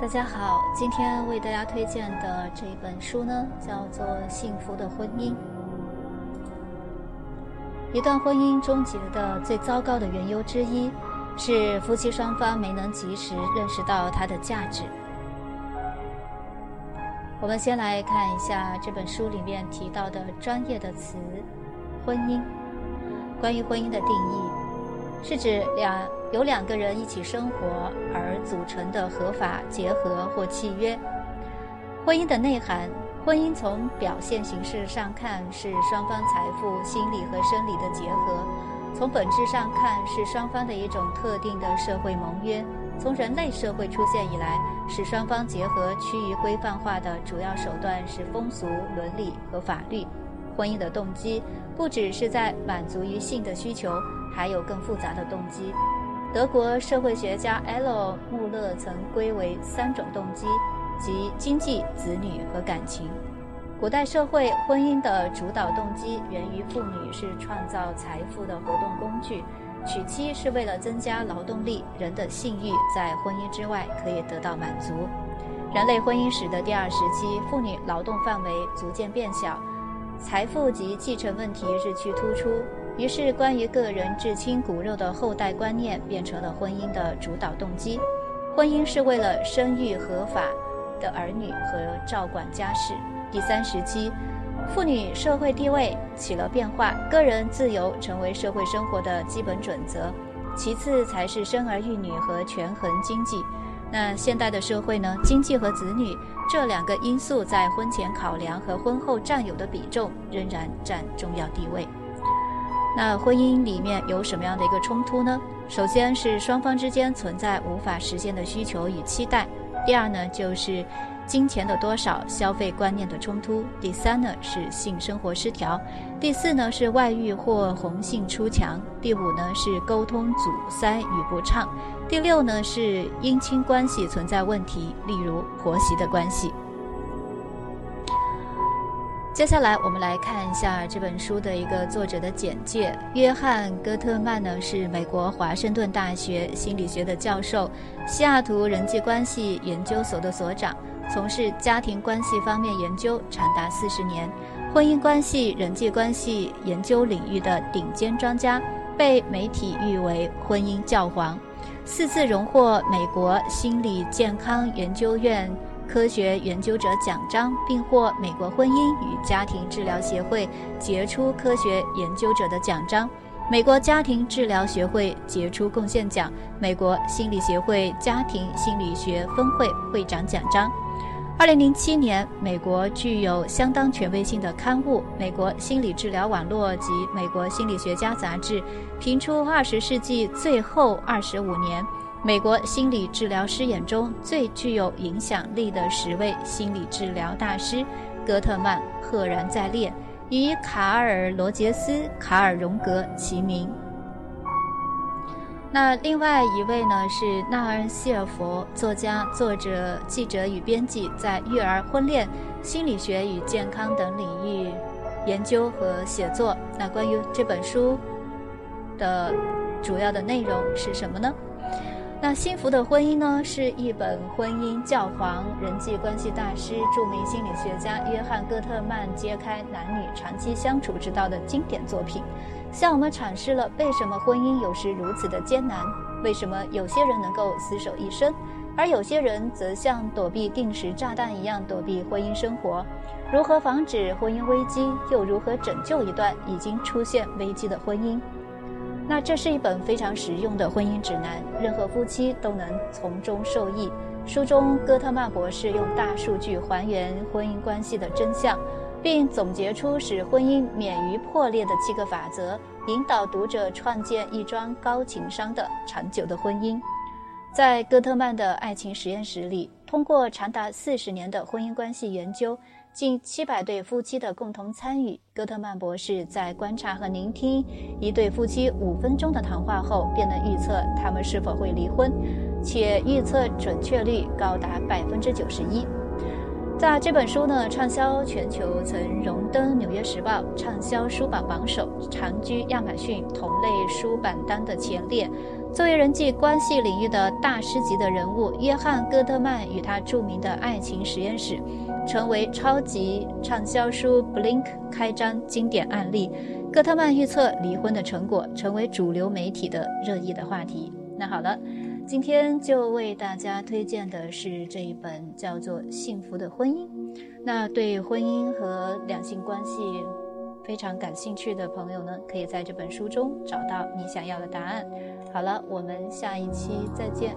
大家好，今天为大家推荐的这一本书呢，叫做《幸福的婚姻》。一段婚姻终结的最糟糕的缘由之一，是夫妻双方没能及时认识到它的价值。我们先来看一下这本书里面提到的专业的词“婚姻”。关于婚姻的定义，是指两。由两个人一起生活而组成的合法结合或契约。婚姻的内涵，婚姻从表现形式上看是双方财富、心理和生理的结合；从本质上看是双方的一种特定的社会盟约。从人类社会出现以来，使双方结合趋于规范化的主要手段是风俗、伦理和法律。婚姻的动机不只是在满足于性的需求，还有更复杂的动机。德国社会学家 L. 穆勒曾归为三种动机，即经济、子女和感情。古代社会婚姻的主导动机源于妇女是创造财富的活动工具，娶妻是为了增加劳动力，人的性欲在婚姻之外可以得到满足。人类婚姻史的第二时期，妇女劳动范围逐渐变小，财富及继承问题日趋突出。于是，关于个人至亲骨肉的后代观念变成了婚姻的主导动机。婚姻是为了生育合法的儿女和照管家事。第三时期，妇女社会地位起了变化，个人自由成为社会生活的基本准则，其次才是生儿育女和权衡经济。那现代的社会呢？经济和子女这两个因素在婚前考量和婚后占有的比重仍然占重要地位。那婚姻里面有什么样的一个冲突呢？首先是双方之间存在无法实现的需求与期待；第二呢，就是金钱的多少、消费观念的冲突；第三呢是性生活失调；第四呢是外遇或红杏出墙；第五呢是沟通阻塞与不畅；第六呢是姻亲关系存在问题，例如婆媳的关系。接下来，我们来看一下这本书的一个作者的简介。约翰·戈特曼呢是美国华盛顿大学心理学的教授，西雅图人际关系研究所的所长，从事家庭关系方面研究长达四十年，婚姻关系、人际关系研究领域的顶尖专家，被媒体誉为“婚姻教皇”，四次荣获美国心理健康研究院。科学研究者奖章，并获美国婚姻与家庭治疗协会杰出科学研究者的奖章、美国家庭治疗学会杰出贡献奖、美国心理协会家庭心理学分会会长奖章。二零零七年，美国具有相当权威性的刊物《美国心理治疗网络》及《美国心理学家杂志》评出二十世纪最后二十五年。美国心理治疗师眼中最具有影响力的十位心理治疗大师，戈特曼赫然在列，与卡尔·罗杰斯、卡尔·荣格齐名。那另外一位呢是纳尔·希尔佛，作家、作者、记者与编辑，在育儿、婚恋、心理学与健康等领域研究和写作。那关于这本书的主要的内容是什么呢？那幸福的婚姻呢，是一本婚姻教皇、人际关系大师、著名心理学家约翰·戈特曼揭开男女长期相处之道的经典作品，向我们阐释了为什么婚姻有时如此的艰难，为什么有些人能够厮守一生，而有些人则像躲避定时炸弹一样躲避婚姻生活，如何防止婚姻危机，又如何拯救一段已经出现危机的婚姻。那这是一本非常实用的婚姻指南，任何夫妻都能从中受益。书中，戈特曼博士用大数据还原婚姻关系的真相，并总结出使婚姻免于破裂的七个法则，引导读者创建一桩高情商的长久的婚姻。在戈特曼的爱情实验室里，通过长达四十年的婚姻关系研究。近七百对夫妻的共同参与，戈特曼博士在观察和聆听一对夫妻五分钟的谈话后，便能预测他们是否会离婚，且预测准确率高达百分之九十一。在这本书呢，畅销全球，曾荣登《纽约时报》畅销书榜榜首，长居亚马逊同类书榜单的前列。作为人际关系领域的大师级的人物，约翰·戈特曼与他著名的爱情实验室，成为超级畅销书《Blink》开张经典案例。戈特曼预测离婚的成果，成为主流媒体的热议的话题。那好了，今天就为大家推荐的是这一本叫做《幸福的婚姻》。那对婚姻和两性关系非常感兴趣的朋友呢，可以在这本书中找到你想要的答案。好了，我们下一期再见。